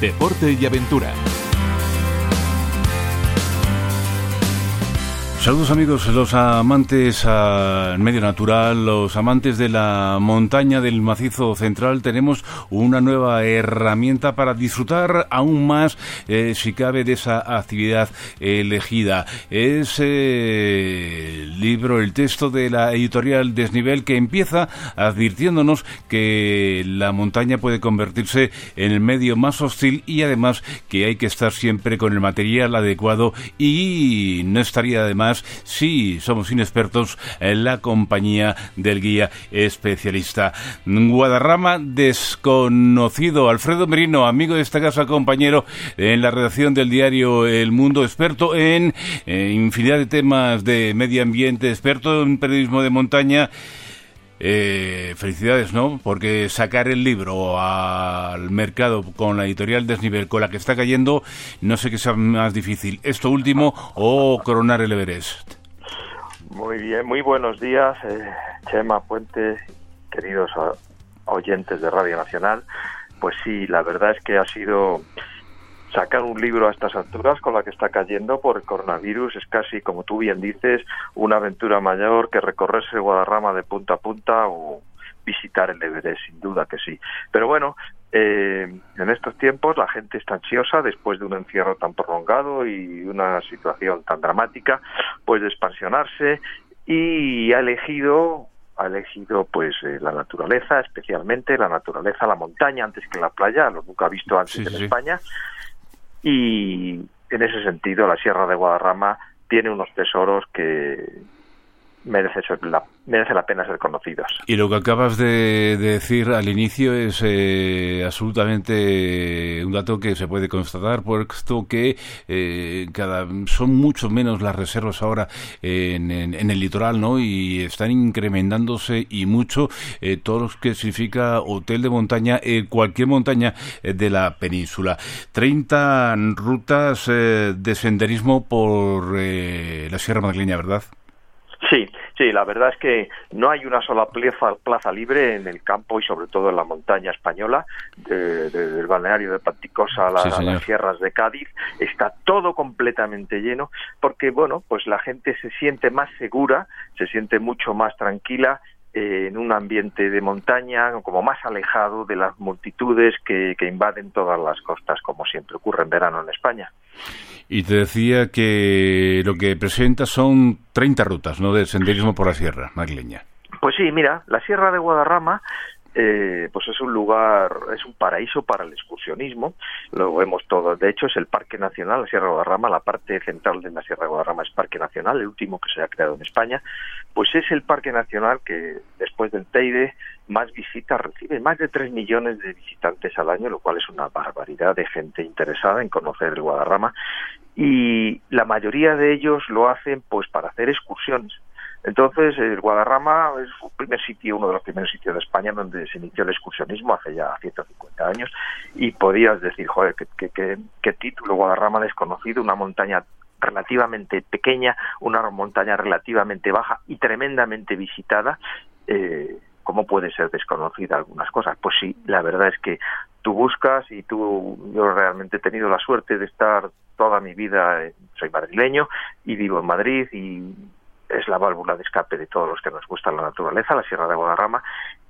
deporte y aventura. Saludos amigos, los amantes al medio natural, los amantes de la montaña del macizo central, tenemos una nueva herramienta para disfrutar aún más, eh, si cabe, de esa actividad elegida. Es eh, el libro, el texto de la editorial Desnivel que empieza advirtiéndonos que la montaña puede convertirse en el medio más hostil y además que hay que estar siempre con el material adecuado y no estaría además si somos inexpertos en la compañía del guía especialista. Guadarrama desconocido. Alfredo Merino, amigo de esta casa, compañero en la redacción del diario El Mundo, experto en infinidad de temas de medio ambiente, experto en periodismo de montaña. Eh, felicidades, ¿no? Porque sacar el libro al mercado con la editorial Desnivel, con la que está cayendo, no sé qué sea más difícil, esto último o coronar el Everest. Muy bien, muy buenos días, eh, Chema Puente, queridos oyentes de Radio Nacional. Pues sí, la verdad es que ha sido sacar un libro a estas alturas con la que está cayendo por el coronavirus. Es casi, como tú bien dices, una aventura mayor que recorrerse Guadarrama de punta a punta o visitar el Everest, sin duda que sí. Pero bueno, eh, en estos tiempos la gente está ansiosa después de un encierro tan prolongado y una situación tan dramática, pues de expansionarse y ha elegido ha elegido pues eh, la naturaleza, especialmente la naturaleza, la montaña antes que la playa, lo nunca ha visto antes en España y en ese sentido la Sierra de Guadarrama tiene unos tesoros que merece la, pena ser conocidos. Y lo que acabas de, decir al inicio es eh, absolutamente un dato que se puede constatar, puesto que eh, cada son mucho menos las reservas ahora en, el litoral, ¿no? Y están incrementándose y mucho eh, todo lo que significa hotel de montaña, cualquier montaña de la península. 30 rutas de senderismo por la Sierra Madrileña, ¿verdad? Sí, sí, la verdad es que no hay una sola plaza, libre en el campo y sobre todo en la montaña española, del balneario de Panticosa a, las sierras de Cádiz, está todo completamente lleno porque, bueno, pues la gente se siente más segura, se siente mucho más tranquila eh, en un ambiente de montaña, como más alejado de las multitudes que, que invaden todas las costas, como siempre ocurre en verano en España. Y te decía que lo que presenta son 30 rutas, ¿no?, de senderismo por la sierra madrileña. Pues sí, mira, la Sierra de Guadarrama eh, pues es un lugar, es un paraíso para el excursionismo, lo vemos todo. De hecho, es el Parque Nacional, la Sierra de Guadarrama, la parte central de la Sierra de Guadarrama es Parque Nacional, el último que se ha creado en España. Pues es el Parque Nacional que, después del Teide, más visitas recibe, más de 3 millones de visitantes al año, lo cual es una barbaridad de gente interesada en conocer el Guadarrama. Y la mayoría de ellos lo hacen pues para hacer excursiones entonces, el Guadarrama es el primer sitio, uno de los primeros sitios de España donde se inició el excursionismo hace ya 150 años y podías decir, joder, qué, título Guadarrama desconocido, una montaña relativamente pequeña, una montaña relativamente baja y tremendamente visitada. Eh, ¿Cómo puede ser desconocida algunas cosas? Pues sí, la verdad es que tú buscas y tú, yo realmente he tenido la suerte de estar toda mi vida, soy madrileño y vivo en Madrid y es la válvula de escape de todos los que nos gusta la naturaleza, la Sierra de Guadarrama,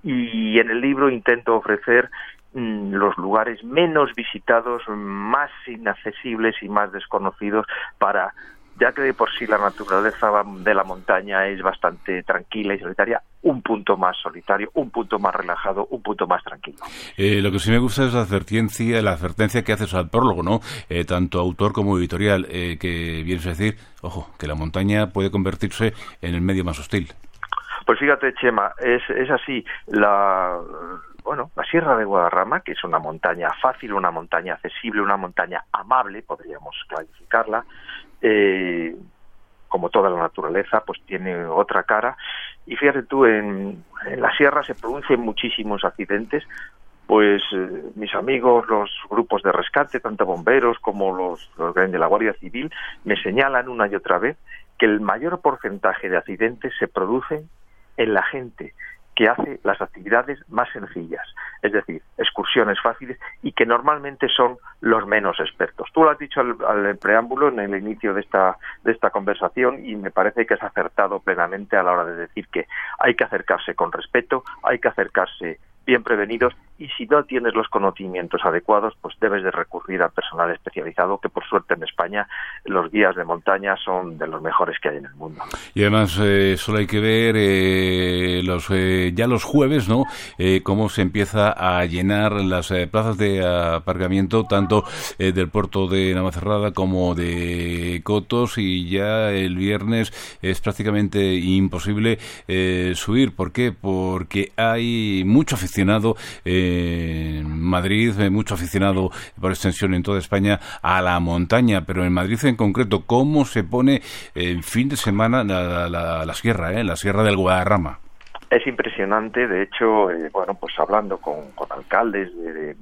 y en el libro intento ofrecer mm, los lugares menos visitados, más inaccesibles y más desconocidos para ya que de por sí la naturaleza de la montaña es bastante tranquila y solitaria, un punto más solitario, un punto más relajado, un punto más tranquilo. Eh, lo que sí me gusta es la advertencia, la advertencia que haces al prólogo, ¿no? Eh, tanto autor como editorial, eh, que vienes a decir, ojo, que la montaña puede convertirse en el medio más hostil. Pues fíjate, Chema, es, es así. La, bueno, la Sierra de Guadarrama, que es una montaña fácil, una montaña accesible, una montaña amable, podríamos clasificarla, eh, como toda la naturaleza, pues tiene otra cara. Y fíjate tú, en, la sierra se producen muchísimos accidentes, pues eh, mis amigos, los grupos de rescate, tanto bomberos como los, los de la Guardia Civil, me señalan una y otra vez que el mayor porcentaje de accidentes se producen en la gente que hace las actividades más sencillas. Es decir, excursiones fáciles y que normalmente son los menos expertos. Tú lo has dicho al, preámbulo, en el inicio de esta, de esta conversación, y me parece que has acertado plenamente a la hora de decir que hay que acercarse con respeto, hay que acercarse bien prevenidos y si no tienes los conocimientos adecuados, pues debes de recurrir al personal especializado, que por suerte en España los guías de montaña son de los mejores que hay en el mundo. Y además eh, solo hay que ver eh, los, eh, ya los jueves, ¿no? cómo se empieza a llenar las plazas de aparcamiento tanto del puerto de Navacerrada como de Cotos y ya el viernes es prácticamente imposible subir. ¿Por qué? Porque hay mucho aficionado en Madrid, mucho aficionado por extensión en toda España a la montaña, pero en Madrid en concreto, ¿cómo se pone en fin de semana la, la, sierra, eh, la sierra del Guadarrama? Es impresionante, de hecho, eh, bueno, pues hablando con, alcaldes de,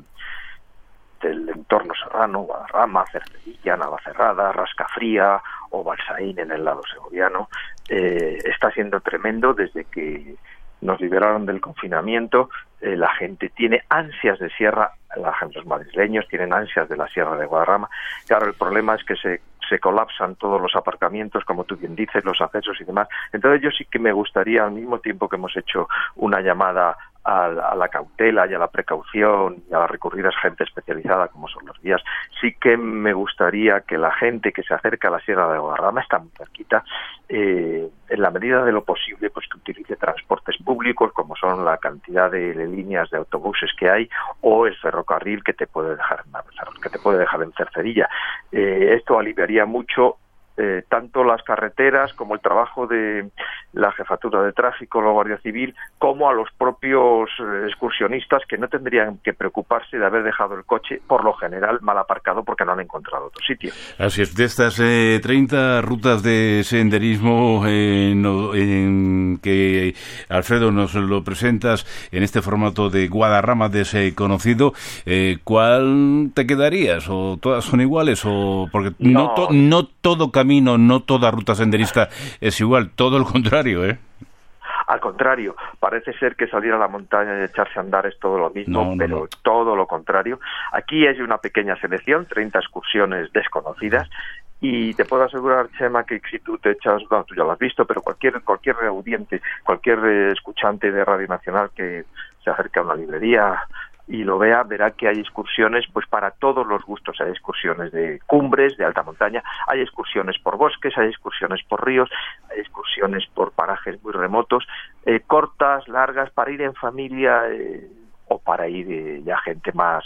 del entorno serrano, Guadarrama, Cercedilla, Navacerrada, Rascafría o Balsaín en el lado segoviano, eh, está siendo tremendo desde que nos liberaron del confinamiento, eh, la gente tiene ansias de sierra, los madrileños tienen ansias de la sierra de Guadarrama. Claro, el problema es que se, se colapsan todos los aparcamientos, como tú bien dices, los accesos y demás. Entonces yo sí que me gustaría, al mismo tiempo que hemos hecho una llamada a, la cautela y a la precaución y a las recurridas gente especializada como son los guías, sí que me gustaría que la gente que se acerca a la Sierra de Guadarrama, está muy cerquita, eh, en la medida de lo posible, pues que utilice transportes públicos como son la cantidad de, líneas de autobuses que hay o el ferrocarril que te puede dejar en, que te puede dejar en Cercedilla. Eh, esto aliviaría mucho eh, tanto las carreteras como el trabajo de la jefatura de tráfico, la Guardia Civil, como a los propios eh, excursionistas que no tendrían que preocuparse de haber dejado el coche, por lo general, mal aparcado porque no han encontrado otro sitio. Así es, de estas eh, 30 rutas de senderismo eh, en que Alfredo nos lo presentas en este formato de Guadarrama desconocido, eh, ¿cuál te quedarías? ¿O todas son iguales? ¿O porque no, no todo camino, no toda ruta senderista es igual, todo lo contrario, ¿eh? Al contrario, parece ser que salir a la montaña y echarse a andar es todo lo mismo, pero todo lo contrario. Aquí hay una pequeña selección, 30 excursiones desconocidas, y te puedo asegurar, Chema, que si tú te echas, bueno, tú ya lo has visto, pero cualquier, cualquier audiente, cualquier eh, escuchante de Radio Nacional que se acerque a una librería y lo vea, verá que hay excursiones pues para todos los gustos. Hay excursiones de cumbres, de alta montaña, hay excursiones por bosques, hay excursiones por ríos, hay excursiones por parajes muy remotos, eh, cortas, largas, para ir en familia eh, o para ir eh, ya gente más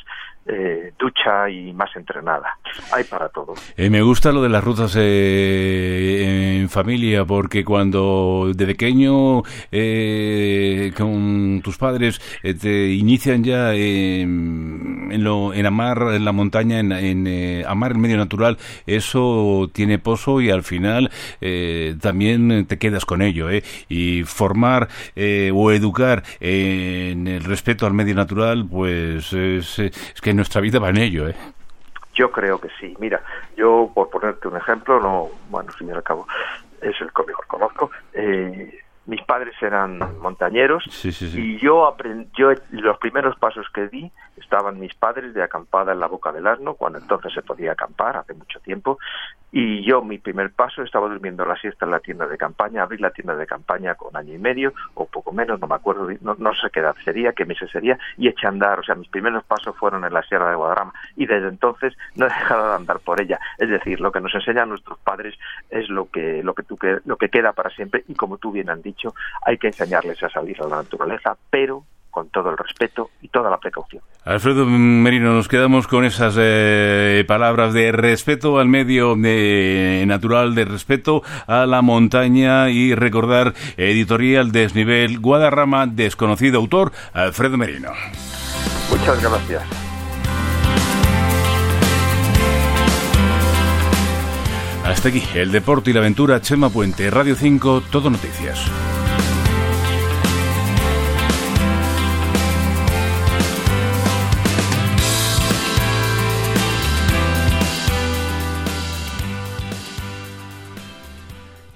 eh, ducha y más entrenada. Hay para todo. Eh, me gusta lo de las rutas eh, en familia porque cuando de pequeño con tus padres te inician ya en, lo, en amar la montaña, en, amar el medio natural, eso tiene pozo y al final también te quedas con ello. Y formar o educar en el respeto al medio natural, pues es, es que nuestra vida va en ello, ¿eh? Yo creo que sí. Mira, yo por ponerte un ejemplo, no, bueno, fin y al cabo es el que mejor conozco. Eh, mis padres eran montañeros y yo aprendí, yo los primeros pasos que di estaban mis padres de acampada en la boca del asno cuando entonces se podía acampar hace mucho tiempo y yo mi primer paso estaba durmiendo la siesta en la tienda de campaña abrí la tienda de campaña con año y medio o poco menos no me acuerdo no, sé qué edad sería qué meses sería y eché a andar o sea mis primeros pasos fueron en la sierra de Guadarrama y desde entonces no he dejado de andar por ella. Es decir lo que nos enseñan nuestros padres es lo que lo que tú lo que queda para siempre y como tú bien han dicho hay que enseñarles a salir a la naturaleza pero con todo el respeto y toda la precaución. Alfredo Merino, nos quedamos con esas eh, palabras de respeto al medio natural, de respeto a la montaña y recordar editorial Desnivel Guadarrama, desconocido autor, Alfredo Merino. Muchas gracias. Hasta aquí, el deporte y la aventura, Chema Puente, Radio 5, Todo Noticias.